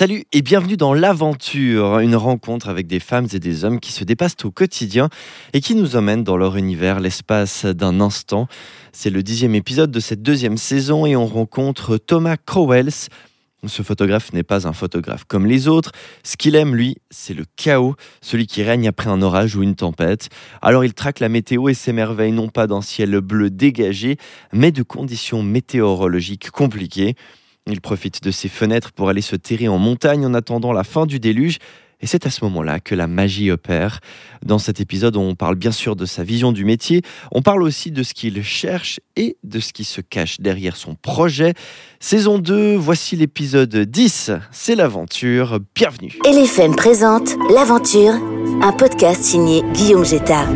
Salut et bienvenue dans l'aventure, une rencontre avec des femmes et des hommes qui se dépassent au quotidien et qui nous emmènent dans leur univers l'espace d'un instant. C'est le dixième épisode de cette deuxième saison et on rencontre Thomas Crowells. Ce photographe n'est pas un photographe comme les autres. Ce qu'il aime, lui, c'est le chaos, celui qui règne après un orage ou une tempête. Alors il traque la météo et s'émerveille non pas d'un ciel bleu dégagé, mais de conditions météorologiques compliquées. Il profite de ses fenêtres pour aller se terrer en montagne en attendant la fin du déluge. Et c'est à ce moment-là que la magie opère. Dans cet épisode, on parle bien sûr de sa vision du métier, on parle aussi de ce qu'il cherche et de ce qui se cache derrière son projet. Saison 2, voici l'épisode 10, c'est l'aventure, bienvenue. LFM présente L'aventure, un podcast signé Guillaume Jetta.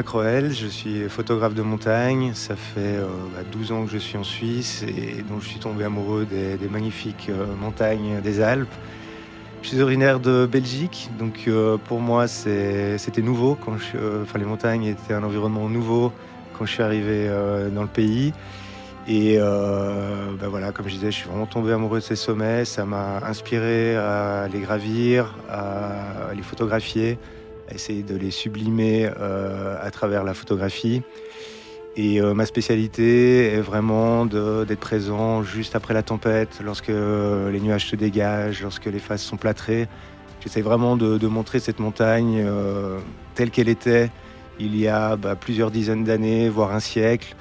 Thomas Croel, je suis photographe de montagne. Ça fait 12 euh, bah, ans que je suis en Suisse et donc je suis tombé amoureux des, magnifiques euh, montagnes des Alpes. Je suis originaire de Belgique, donc euh, pour moi c'était nouveau. Quand je, enfin, les montagnes étaient un environnement nouveau quand je suis arrivé dans le pays. Et bah, voilà, comme je disais, je suis vraiment tombé amoureux de ces sommets. Ça m'a inspiré à les gravir, à les photographier essayer de les sublimer euh, à travers la photographie. Et euh, ma spécialité est vraiment d'être présent juste après la tempête, lorsque les nuages se dégagent, lorsque les faces sont plâtrées. J'essaie vraiment de, montrer cette montagne euh, telle qu'elle était il y a bah, plusieurs dizaines d'années, voire un siècle,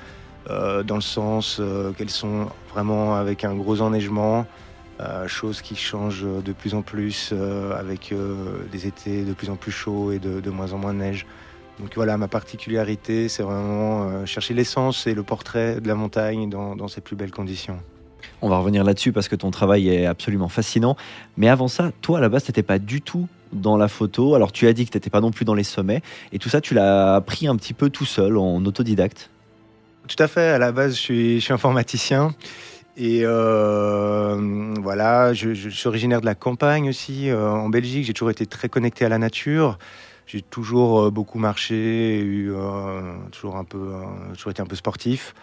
dans le sens qu'elles sont vraiment avec un gros enneigement, euh, chose qui change de plus en plus euh, avec euh, des étés de plus en plus chauds et de, moins en moins de neige. Donc voilà, ma particularité, c'est vraiment chercher l'essence et le portrait de la montagne dans, ses plus belles conditions. On va revenir là-dessus parce que ton travail est absolument fascinant. Mais avant ça, toi, à la base, tu n'étais pas du tout dans la photo. Alors, tu as dit que tu n'étais pas non plus dans les sommets. Et tout ça, tu l'as appris un petit peu tout seul, en autodidacte? Tout à fait. À la base, je suis, je suis informaticien. Et euh, voilà, je, suis originaire de la campagne aussi, euh, en Belgique. J'ai toujours été très connecté à la nature. J'ai toujours euh, beaucoup marché, toujours un peu, toujours été un peu sportif.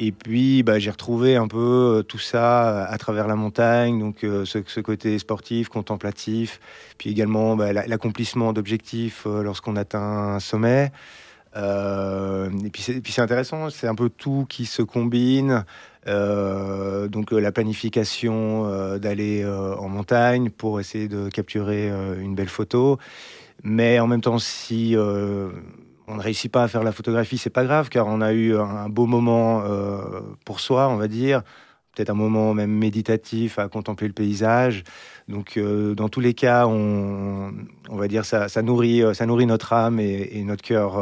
Et puis, bah, j'ai retrouvé un peu tout ça à travers la montagne, donc ce, côté sportif, contemplatif, puis également bah, l'accomplissement d'objectifs lorsqu'on atteint un sommet. et puis c'est intéressant, c'est un peu tout qui se combine. Euh, donc euh, la planification euh, d'aller en montagne pour essayer de capturer une belle photo. Mais en même temps, si on ne réussit pas à faire la photographie, c'est pas grave, car on a eu un beau moment pour soi, on va dire. Peut-être un moment même méditatif à contempler le paysage. Donc, dans tous les cas, on, va dire ça, ça nourrit, ça nourrit notre âme et, notre cœur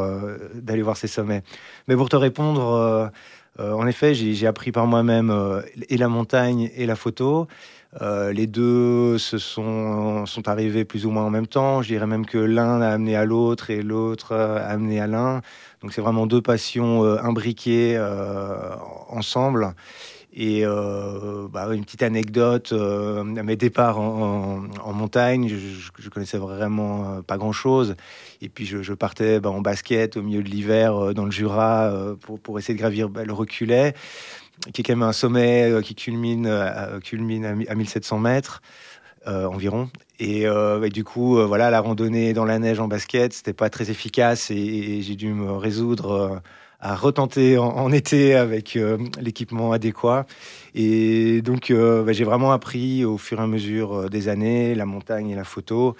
d'aller voir ces sommets. Mais pour te répondre, en effet, j'ai appris par moi-même euh, et la montagne et la photo. Euh, les deux se sont, sont arrivés plus ou moins en même temps. Je dirais même que l'un a amené à l'autre et l'autre a amené à l'un. Donc c'est vraiment deux passions imbriquées ensemble. Et euh, bah, une petite anecdote, euh, à mes départs en, montagne, je, je, connaissais vraiment euh, pas grand-chose. Et puis je, partais bah, en basket au milieu de l'hiver dans le Jura pour, essayer de gravir bah, le reculet, qui est quand même un sommet qui culmine, culmine à, 1700 mètres. environ. Et, du coup, voilà, la randonnée dans la neige en basket, c'était pas très efficace et j'ai dû me résoudre à retenter en, été avec euh, l'équipement adéquat. Et donc, euh, bah, j'ai vraiment appris au fur et à mesure euh, des années la montagne et la photo.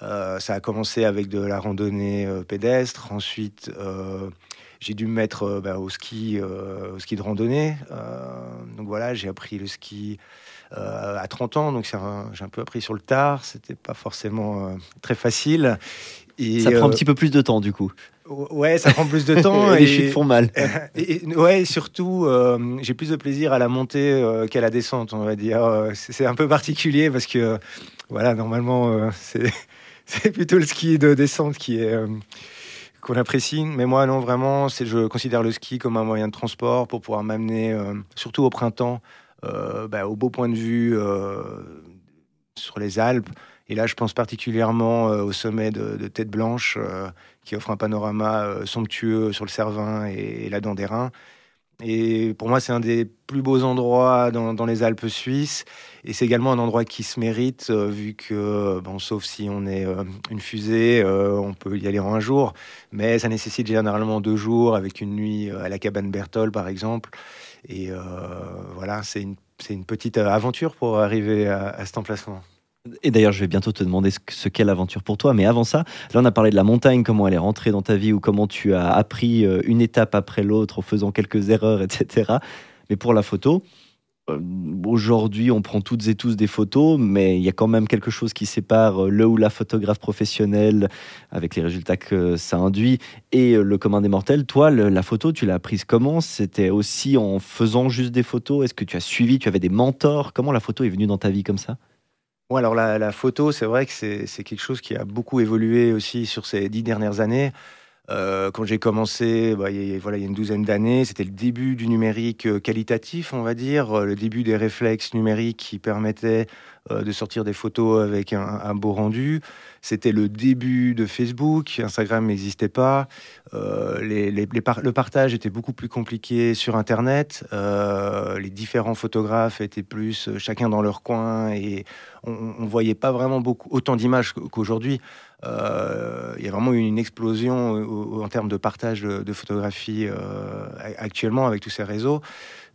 ça a commencé avec de la randonnée pédestre. Ensuite, j'ai dû me mettre bah, au ski, au ski de randonnée. donc voilà, j'ai appris le ski à 30 ans, donc j'ai un peu appris sur le tard. C'était pas forcément très facile. Et, ça prend un petit peu plus de temps du coup. Ouais, ça prend plus de temps. et les chutes font mal. Et, ouais, surtout, euh, j'ai plus de plaisir à la montée euh, qu'à la descente, on va dire. Euh, c'est un peu particulier parce que, voilà, normalement, c'est plutôt le ski de descente qui est qu'on apprécie. Mais moi, non, vraiment, je considère le ski comme un moyen de transport pour pouvoir m'amener, surtout au printemps, bah, au beau point de vue sur les Alpes. Et là, je pense particulièrement au sommet de, Tête Blanche, qui offre un panorama euh, somptueux sur le Cervin et, la Dent. Et pour moi, c'est un des plus beaux endroits dans, les Alpes suisses. Et c'est également un endroit qui se mérite, euh, vu que, bon, sauf si on est euh, une fusée, on peut y aller en un jour. Mais ça nécessite généralement deux jours, avec une nuit à la cabane Berthold, par exemple. Et voilà, c'est une, une, petite aventure pour arriver à, à cet emplacement. Et d'ailleurs, je vais bientôt te demander ce qu'est l'aventure pour toi. Mais avant ça, là, on a parlé de la montagne, comment elle est rentrée dans ta vie ou comment tu as appris euh, une étape après l'autre en faisant quelques erreurs, etc. Mais pour la photo, euh, aujourd'hui, on prend toutes et tous des photos, mais il y a quand même quelque chose qui sépare euh, le ou la photographe professionnelle, avec les résultats que ça induit, et le commun des mortels. Toi, la photo, tu l'as prise comment? C'était aussi en faisant juste des photos? Est-ce que tu as suivi? Tu avais des mentors? Comment la photo est venue dans ta vie comme ça? Ouais, alors la, photo, c'est vrai que c'est quelque chose qui a beaucoup évolué aussi sur ces dix dernières années. Euh, quand j'ai commencé, bah, voilà, il y a une douzaine d'années, c'était le début du numérique euh, qualitatif, on va dire, euh, le début des réflexes numériques qui permettaient de sortir des photos avec un, beau rendu. C'était le début de Facebook, Instagram n'existait pas, le partage était beaucoup plus compliqué sur Internet, les différents photographes étaient plus chacun dans leur coin et on ne voyait pas vraiment beaucoup, autant d'images qu'aujourd'hui. Euh, il y a vraiment eu une explosion en termes de partage de, photographies euh, actuellement avec tous ces réseaux.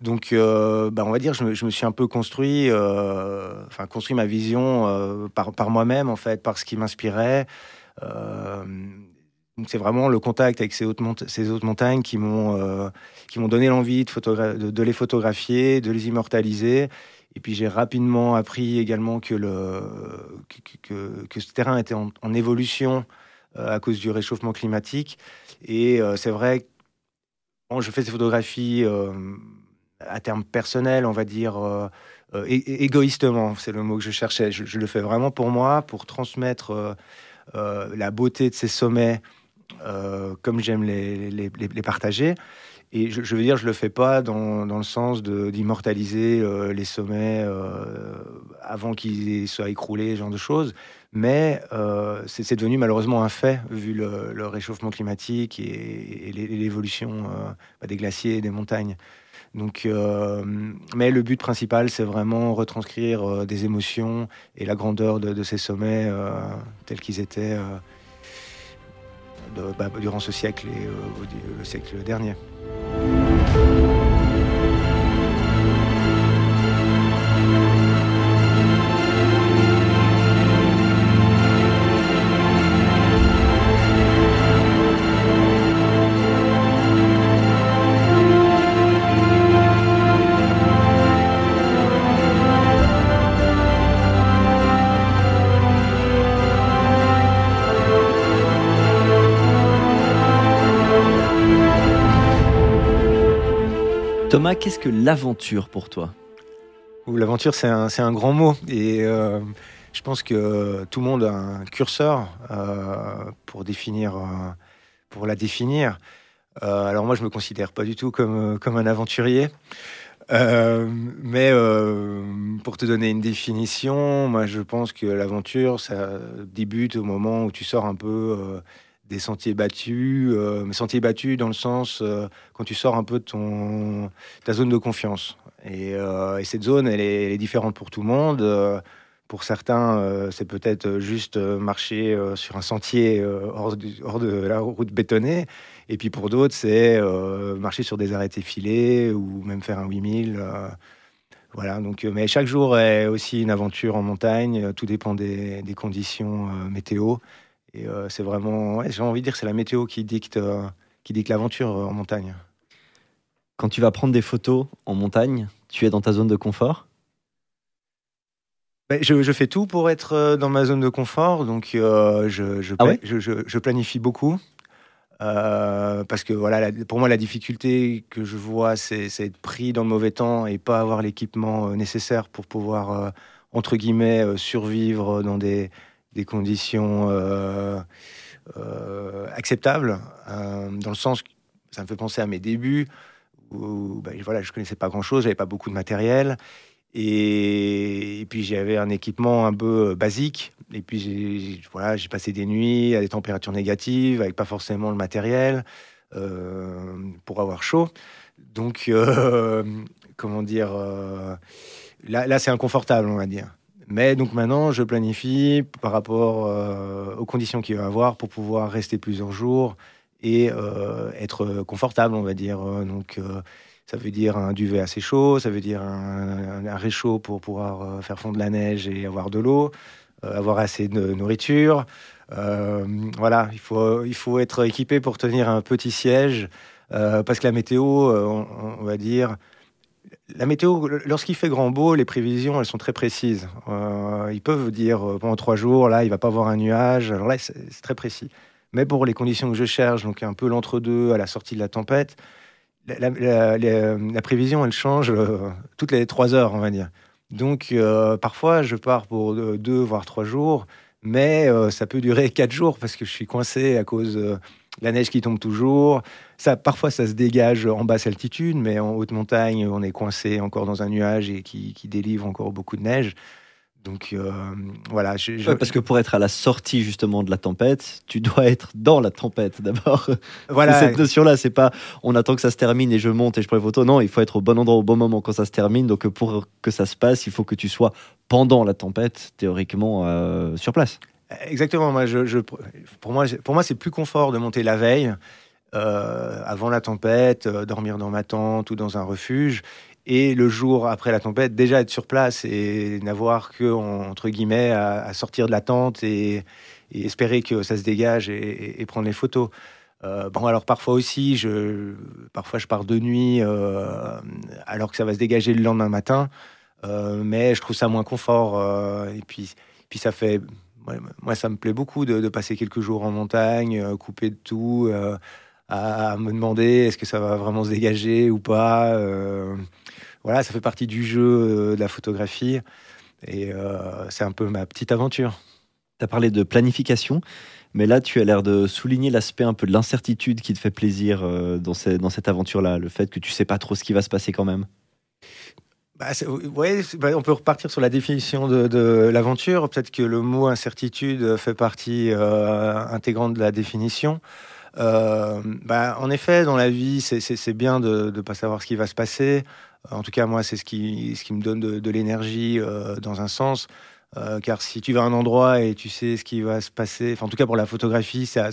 Donc, euh, bah, on va dire, je me, je me, suis un peu construit, enfin, construit ma vision par, moi-même, en fait, par ce qui m'inspirait. c'est vraiment le contact avec ces hautes, montagnes qui m'ont qui donné l'envie de, les photographier, de les immortaliser et puis j'ai rapidement appris également que, le, que, ce terrain était en, évolution euh, à cause du réchauffement climatique. Et euh, c'est vrai, quand je fais ces photographies euh, à terme personnel, on va dire égoïstement, c'est le mot que je cherchais. Je, le fais vraiment pour moi, pour transmettre la beauté de ces sommets comme j'aime les, les, partager. Et je, veux dire, je le fais pas dans, dans le sens d'immortaliser euh, les sommets euh, avant qu'ils soient écroulés, ce genre de choses. Mais euh, c'est devenu malheureusement un fait, vu le, réchauffement climatique et, l'évolution bah, des glaciers et des montagnes. Donc, mais le but principal, c'est vraiment retranscrire des émotions et la grandeur de, ces sommets tels qu'ils étaient bah, durant ce siècle et le siècle dernier. Thomas, qu'est-ce que l'aventure pour toi? L'aventure, c'est un, grand mot. Et euh, je pense que tout le monde a un curseur euh, pour, définir, euh, pour la définir. alors moi, je me considère pas du tout comme, comme un aventurier. mais pour te donner une définition, moi je pense que l'aventure, ça débute au moment où tu sors un peu des sentiers battus, euh, sentiers battus dans le sens euh, quand tu sors un peu de ton, ta zone de confiance. Et, euh, cette zone, elle est, différente pour tout le monde. pour certains, c'est peut-être juste marcher sur un sentier hors, de la route bétonnée. Et puis pour d'autres, c'est marcher sur des arrêtés filés ou même faire un 8000. voilà, donc, mais chaque jour est aussi une aventure en montagne. Tout dépend des conditions météo. Et euh, c'est vraiment, j'ai envie de dire, c'est la météo qui dicte, euh, qui dicte l'aventure euh, en montagne. Quand tu vas prendre des photos en montagne, tu es dans ta zone de confort? Ben, je, fais tout pour être dans ma zone de confort, donc je, je, ah je, planifie beaucoup. parce que voilà, pour moi, la difficulté que je vois, c'est être pris dans le mauvais temps et pas avoir l'équipement nécessaire pour pouvoir, entre guillemets, survivre dans des, des conditions acceptables, dans le sens ça me fait penser à mes débuts où ben, voilà, je connaissais pas grand-chose, j'avais pas beaucoup de matériel. Et, puis j'avais un équipement un peu euh, basique. Et puis j'ai passé des nuits à des températures négatives, avec pas forcément le matériel euh, pour avoir chaud. Donc euh, comment dire, là, là c'est inconfortable, on va dire. Mais donc maintenant, je planifie par rapport aux conditions qu'il va avoir pour pouvoir rester plusieurs jours et être confortable, on va dire. Donc ça veut dire un duvet assez chaud, ça veut dire un, réchaud pour pouvoir euh, faire fondre la neige et avoir de l'eau, euh, avoir assez de nourriture. Euh, voilà, il faut, il faut être équipé pour tenir un petit siège parce que la météo, on, va dire, la météo, lorsqu'il fait grand beau, les prévisions, elles sont très précises. ils peuvent dire pendant trois jours, là, il va pas avoir un nuage. Alors là, c'est très précis. Mais pour les conditions que je cherche, donc un peu l'entre-deux à la sortie de la tempête, la, prévision, elle change euh, toutes les trois heures, on va dire. Donc, euh, parfois, je pars pour deux, voire trois jours, mais euh, ça peut durer quatre jours parce que je suis coincé à cause la neige qui tombe toujours. Ça, parfois, ça se dégage en basse altitude, mais en haute montagne, on est coincé encore dans un nuage et qui délivre encore beaucoup de neige. Donc euh, voilà. parce que pour être à la sortie justement de la tempête, tu dois être dans la tempête d'abord. Voilà. Cette notion-là, c'est pas on attend que ça se termine et je monte et je prends les photos. Non, il faut être au bon endroit au bon moment quand ça se termine. Donc pour que ça se passe, il faut que tu sois pendant la tempête, théoriquement euh, sur place. Exactement. Moi, pour moi, c'est plus confort de monter la veille. Euh, avant la tempête, dormir dans ma tente ou dans un refuge, et le jour après la tempête, déjà être sur place et n'avoir que, entre guillemets, à, sortir de la tente et, espérer que ça se dégage et, prendre les photos. Euh, bon, alors parfois aussi, je, parfois je pars de nuit euh, alors que ça va se dégager le lendemain matin, euh, mais je trouve ça moins confort. et puis ça fait, moi, ça me plaît beaucoup de, passer quelques jours en montagne, couper de tout, à, me demander est-ce que ça va vraiment se dégager ou pas voilà, ça fait partie du jeu euh, de la photographie. Et euh, c'est un peu ma petite aventure. Tu as parlé de planification, mais là, tu as l'air de souligner l'aspect un peu de l'incertitude qui te fait plaisir euh, dans, dans cette aventure-là, le fait que tu sais pas trop ce qui va se passer quand même. Bah, ouais, bah, on peut repartir sur la définition de, l'aventure. Peut-être que le mot incertitude fait partie intégrante de la définition. bah, en effet, dans la vie, c'est bien de ne pas savoir ce qui va se passer. En tout cas, moi, c'est ce qui, me donne de, l'énergie euh, dans un sens. Euh, car si tu vas à un endroit et tu sais ce qui va se passer, en tout cas pour la photographie, ça,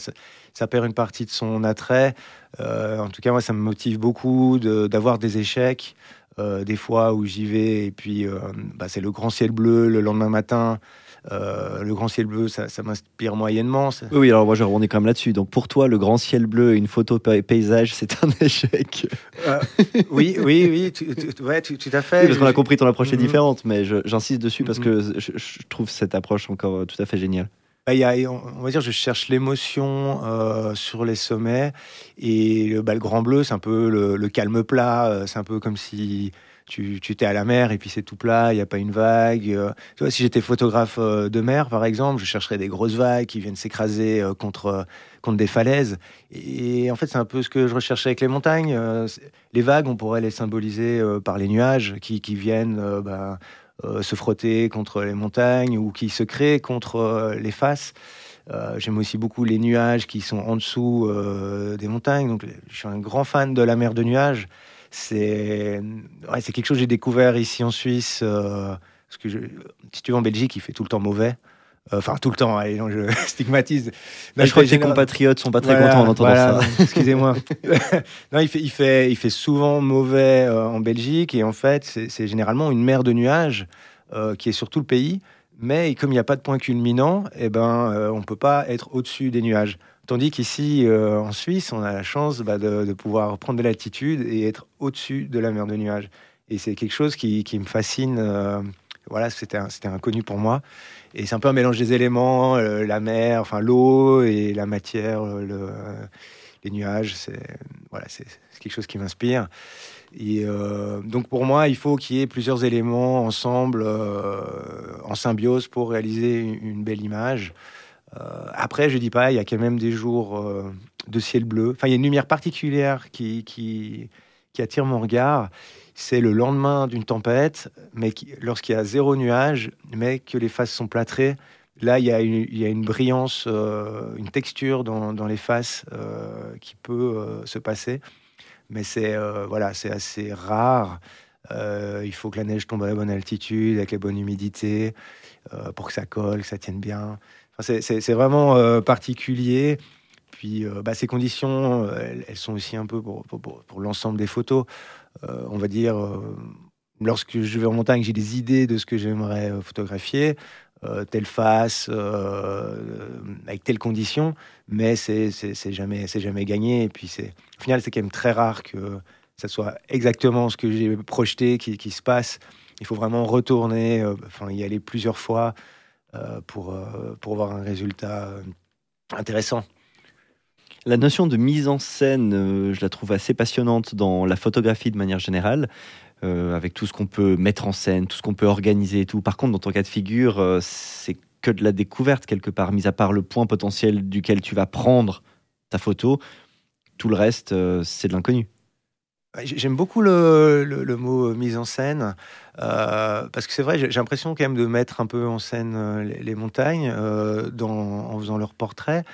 perd une partie de son attrait. Euh, en tout cas, moi, ça me motive beaucoup d'avoir des échecs. Des fois où j'y vais et puis bah, c'est le grand ciel bleu le lendemain matin euh, le grand ciel bleu, ça, m'inspire moyennement. Oui, alors moi je rebondis quand même là-dessus. Donc pour toi, le grand ciel bleu et une photo paysage, c'est un échec. Euh, oui, oui, oui, tout, à fait. parce qu'on a compris ton approche est mhm. différente, mais j'insiste dessus parce mhm. que je, trouve cette approche encore euh, tout à fait géniale. Bah, on va dire, je cherche l'émotion sur les sommets et bah, le grand bleu, c'est un peu le calme plat. c'est un peu comme si tu, tu à la mer et puis c'est tout plat, il n'y a pas une vague. Euh. tu vois, si j'étais photographe euh, de mer, par exemple, je chercherais des grosses vagues qui viennent s'écraser euh, contre, contre des falaises. Et en fait, c'est un peu ce que je recherchais avec les montagnes. les vagues, on pourrait les symboliser par les nuages qui, qui viennent bah, se frotter contre les montagnes ou qui se créent contre les faces. J'aime aussi beaucoup les nuages qui sont en dessous des montagnes. Donc, je suis un grand fan de la mer de nuages c'est ouais, quelque chose que j'ai découvert ici en Suisse. Euh, parce que je, si tu vas en Belgique, il fait tout le temps mauvais. Euh, enfin, tout le temps, allez, non, je stigmatise. je crois que tes compatriotes sont pas très contents en entendant ça. Excusez-moi. non, il fait, il, fait, il fait souvent mauvais euh, en Belgique et en fait, c'est généralement une mer de nuages qui est sur tout le pays. Mais comme il n'y a pas de point culminant, eh ben, on ne peut pas être au-dessus des nuages. Tandis qu'ici, euh, en Suisse, on a la chance bah, de, pouvoir prendre de l'altitude et être au-dessus de la mer de nuages. Et c'est quelque chose qui, me fascine. Euh, voilà, c'était inconnu pour moi. Et c'est un peu un mélange des éléments, euh, la mer, enfin l'eau et la matière, le, les nuages, c'est voilà, c'est quelque chose qui m'inspire. Et donc pour moi, il faut qu'il y ait plusieurs éléments ensemble, en symbiose, pour réaliser une, belle image. après, je dis pas, il y a quand même des jours de ciel bleu. Enfin, il y a une lumière particulière qui, qui, qui attire mon regard c'est le lendemain d'une tempête, mais lorsqu'il y a zéro nuage, mais que les faces sont plâtrées, là, il y a une, brillance, euh, une texture dans, les faces euh, qui peut euh, se passer. Mais c'est voilà, c'est assez rare. il faut que la neige tombe à la bonne altitude, avec les bonnes humidités, pour que ça colle, que ça tienne bien. c'est vraiment particulier. Puis bah, ces conditions, elles, sont aussi un peu pour, l'ensemble des photos. Euh, on va dire, euh, lorsque je vais en montagne, j'ai des idées de ce que j'aimerais euh, photographier. telle face, avec telle condition, mais c'est jamais, jamais gagné. Et puis, au final, c'est quand même très rare que ça soit exactement ce que j'ai projeté qui, se passe. Il faut vraiment retourner, y aller plusieurs fois pour, pour avoir un résultat intéressant. La notion de mise en scène, euh, je la trouve assez passionnante dans la photographie de manière générale. Euh, avec tout ce qu'on peut mettre en scène, tout ce qu'on peut organiser et tout. Par contre, dans ton cas de figure, euh, c'est que de la découverte quelque part, mis à part le point potentiel duquel tu vas prendre ta photo. Tout le reste, c'est de l'inconnu. J'aime beaucoup le, mot mise en scène, parce que c'est vrai, j'ai l'impression quand même de mettre un peu en scène les, montagnes en faisant leur portrait.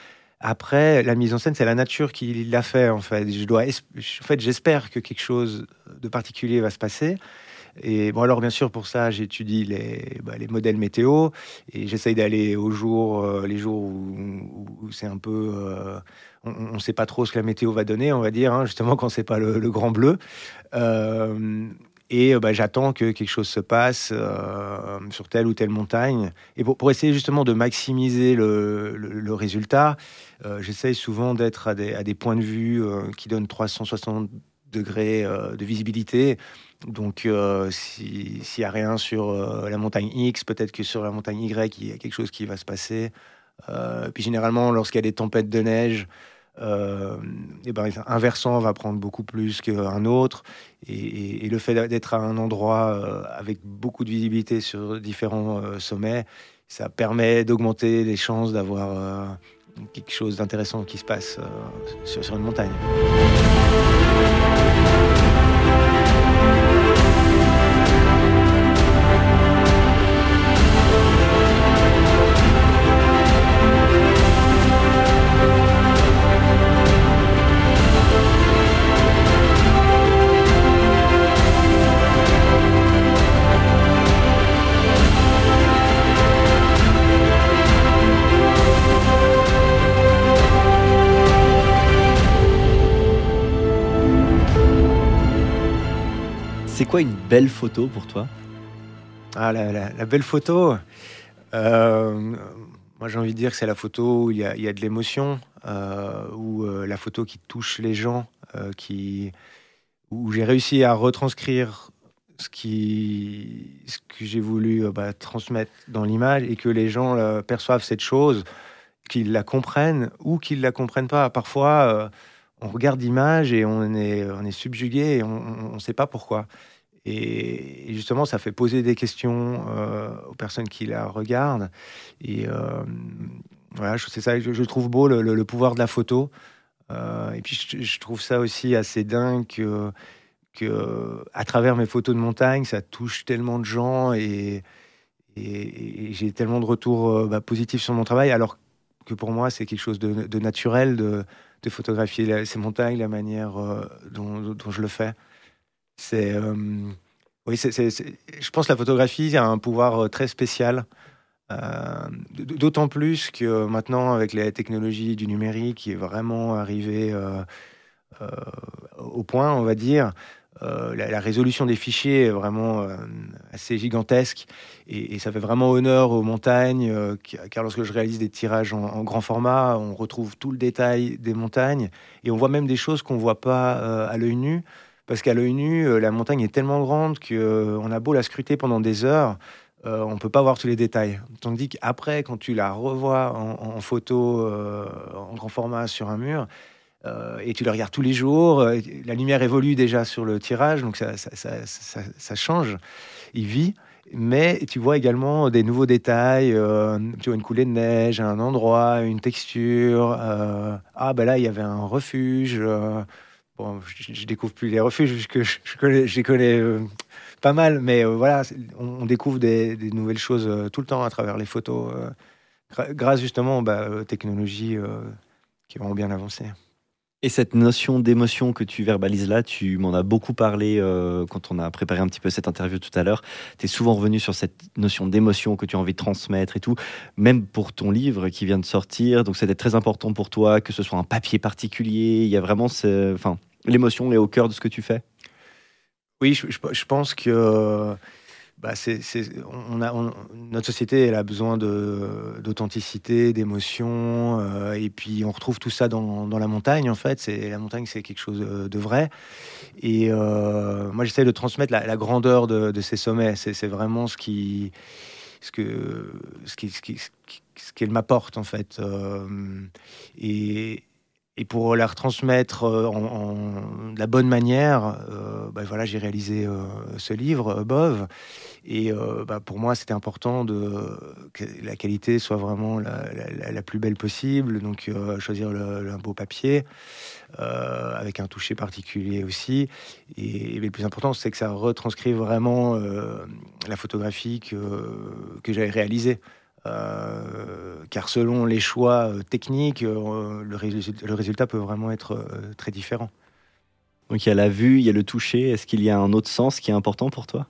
Après, la mise en scène, c'est la nature qui l'a fait, en fait. Je dois, en fait, j'espère que quelque chose de particulier va se passer. Et bon, alors bien sûr, pour ça, j'étudie les, bah, les modèles météo et j'essaye d'aller aux jours, euh, les jours où, c'est un peu, euh, on ne sait pas trop ce que la météo va donner, on va dire, hein, justement quand c'est pas le, grand bleu. Euh, et bah, j'attends que quelque chose se passe sur telle ou telle montagne. Et pour, essayer justement de maximiser le, résultat, j'essaye souvent d'être à des, points de vue qui donnent 360 degrés de visibilité. Donc, s'il n'y a rien sur la montagne X, peut-être que sur la montagne Y, il y a quelque chose qui va se passer. puis généralement, lorsqu'il y a des tempêtes de neige, euh, et ben, un versant va prendre beaucoup plus qu'un autre. Et, le fait d'être à un endroit euh, avec beaucoup de visibilité sur différents euh, sommets, ça permet d'augmenter les chances d'avoir quelque chose d'intéressant qui se passe sur, sur une montagne. Une belle photo pour toi? Ah, la, belle photo euh, Moi, j'ai envie de dire que c'est la photo où il y a, de l'émotion, euh, ou euh, la photo qui touche les gens, qui, où j'ai réussi à retranscrire ce, que j'ai voulu bah, transmettre dans l'image et que les gens perçoivent cette chose, qu'ils la comprennent ou qu'ils la comprennent pas. Parfois, on regarde l'image et on est subjugué et on ne sait pas pourquoi. Et, justement, ça fait poser des questions euh, aux personnes qui la regardent. Et euh, voilà, c'est ça, je, je, trouve beau le, pouvoir de la photo. Euh, et puis, je, trouve ça aussi assez dingue que, à travers mes photos de montagne, ça touche tellement de gens et, j'ai tellement de retours bah, positifs sur mon travail, alors que pour moi, c'est quelque chose de, naturel de, photographier ces montagnes, la manière dont, je le fais. Euh, oui, je pense que la photographie a un pouvoir euh, très spécial. Euh, d'autant plus que maintenant, avec les technologies du numérique qui est vraiment arrivé au point, on va dire, la, résolution des fichiers est vraiment assez gigantesque et, ça fait vraiment honneur aux montagnes, car lorsque je réalise des tirages en, grand format, on retrouve tout le détail des montagnes et on voit même des choses qu'on ne voit pas à l'œil nu. Parce qu'à l'œil nu, euh, la montagne est tellement grande qu'on euh, a beau la scruter pendant des heures, euh, on ne peut pas voir tous les détails. Tandis qu'après, quand tu la revois en, photo, en grand format sur un mur, et tu le regardes tous les jours. La lumière évolue déjà sur le tirage, donc ça, ça, ça- change. Il vit. Mais tu vois également des nouveaux détails. tu vois une coulée de neige, un endroit, une texture. ah, ben là, il y avait un refuge. Je, je découvre plus les refuges, puisque je, je connais, les connais euh, pas mal. Mais euh, voilà, on, découvre des, nouvelles choses euh, tout le temps à travers les photos, grâce justement bah, aux technologies euh, qui vont bien avancer. Et cette notion d'émotion que tu verbalises là, tu m'en as beaucoup parlé quand on a préparé un petit peu cette interview tout à l'heure. Tu es souvent revenu sur cette notion d'émotion que tu as envie de transmettre et tout, même pour ton livre qui vient de sortir. Donc c'était très important pour toi que ce soit un papier particulier. Il y a vraiment ce- enfin, l'émotion est au cœur de ce que tu fais? Oui, je, pense que bah, c'est, on a, notre société elle a besoin d'authenticité, d'émotion, euh, et puis on retrouve tout ça dans, dans la montagne en fait. La montagne, c'est quelque chose de, de vrai. Et euh, moi, j'essaie de transmettre la, grandeur de, de ces sommets. C'est, vraiment ce qui, ce que, ce qui, ce qui, m'apporte en fait. Euh, et, et pour la retransmettre euh, en, de la bonne manière, euh, bah voilà, j'ai réalisé euh, ce livre, euh, Bove. Et euh, bah, pour moi, c'était important de, que la qualité soit vraiment la, plus belle possible. Donc, euh, choisir un beau papier euh, avec un toucher particulier aussi. Et, le plus important, c'est que ça retranscrit vraiment euh, la photographie que j'avais réalisée. Euh, car selon les choix euh, techniques, euh, le, résultat, le résultat peut vraiment être euh, très différent. Donc il y a la vue, il y a le toucher. Est-ce qu'il y a un autre sens qui est important pour toi?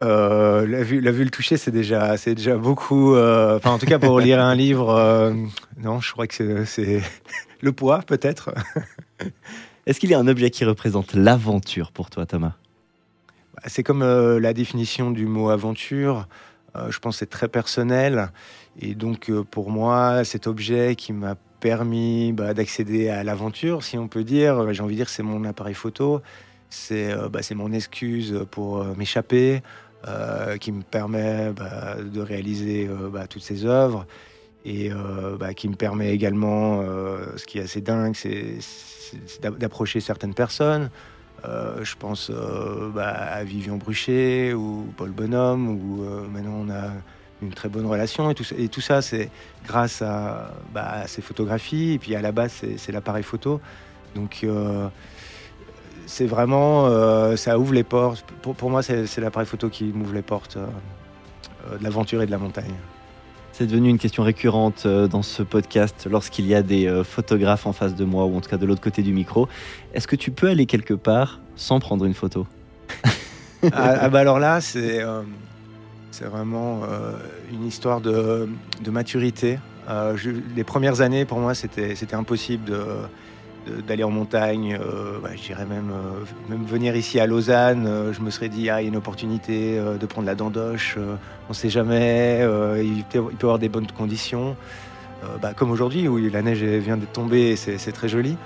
La, vue, la vue, le toucher, c'est déjà, c'est déjà beaucoup. Enfin, en tout cas, pour lire un livre, non, je crois que c'est- le poids, peut-être. Est-ce qu'il y a un objet qui représente l'aventure pour toi, Thomas? C'est comme euh, la définition du mot aventure. Euh, je pense que c'est très personnel. Et donc, euh, pour moi, cet objet qui m'a permis bah, d'accéder à l'aventure, si on peut dire, j'ai envie de dire, c'est mon appareil photo. C'est bah, mon excuse pour m'échapper, qui me permet bah, de réaliser toutes ces œuvres. Et qui me permet également, ce qui est assez dingue, c'est c'est d'a- d'approcher certaines personnes. Euh, je pense euh, bah, à Vivian Bruchet ou Paul Bonhomme, où euh, maintenant on a une très bonne relation. Et tout, ça- et tout ça, c'est grâce à, bah, à ces photographies. Et puis à la base, c'est l'appareil photo. Donc c'est vraiment, ça ouvre les portes. Pour, pour moi, c'est l'appareil photo qui m'ouvre les portes de l'aventure et de la montagne. C'est devenu une question récurrente euh, dans ce podcast lorsqu'il y a des euh, photographes en face de moi ou en tout cas de l'autre côté du micro. Est-ce que tu peux aller quelque part sans prendre une photo? Ah, ah bah alors là, c'est euh, vraiment une histoire de, de maturité. Les premières années, pour moi, c'était impossible de- d'aller en montagne, euh, bah, je dirais même, euh, même venir ici à Lausanne, euh, je me serais dit, ah, il y a une opportunité de prendre la dandoche, on ne sait jamais, il, peut, y avoir des bonnes conditions, bah, comme aujourd'hui où la neige vient de tomber, et c'est très joli.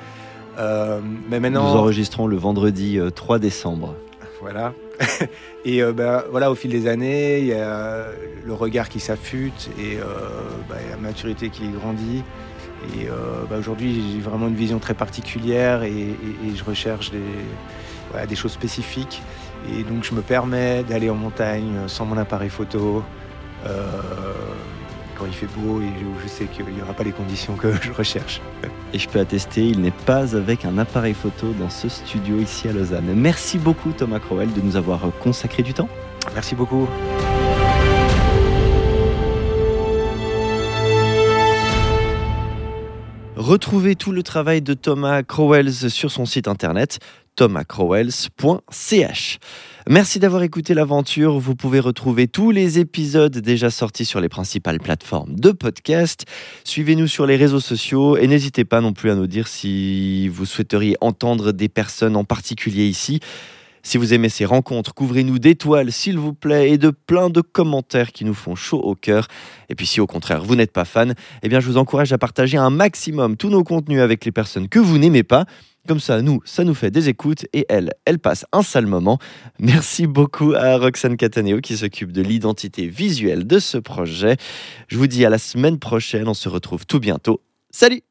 Mais maintenant, Nous enregistrons le vendredi euh, 3 décembre. voilà. et bah, voilà, au fil des années, il y a le regard qui s'affûte et la maturité qui grandit. Et euh, bah, aujourd'hui, j'ai vraiment une vision très particulière et, et- et je recherche des, voilà, des choses spécifiques. Et donc, je me permets d'aller en montagne sans mon appareil photo. euh, quand il fait beau et où je sais qu'il n'y aura pas les conditions que je recherche. Et je peux attester, il n'est pas avec un appareil photo dans ce studio ici à Lausanne. Merci beaucoup Thomas Crowell de nous avoir euh, consacré du temps. Merci beaucoup. Retrouvez tout le travail de Thomas Crowells sur son site internet thomascrowells.ch. Merci d'avoir écouté l'aventure. Vous pouvez retrouver tous les épisodes déjà sortis sur les principales plateformes de podcast. Suivez-nous sur les réseaux sociaux et n'hésitez pas non plus à nous dire si vous souhaiteriez entendre des personnes en particulier ici. Si vous aimez ces rencontres, couvrez-nous d'étoiles, s'il vous plaît, et de plein de commentaires qui nous font chaud au cœur. Et puis si au contraire vous n'êtes pas fan, eh bien je vous encourage à partager un maximum tous nos contenus avec les personnes que vous n'aimez pas. Comme ça, nous, ça nous fait des écoutes et elle, elle passe un sale moment. Merci beaucoup à Roxane Cataneo qui s'occupe de l'identité visuelle de ce projet. Je vous dis à la semaine prochaine, on se retrouve tout bientôt. Salut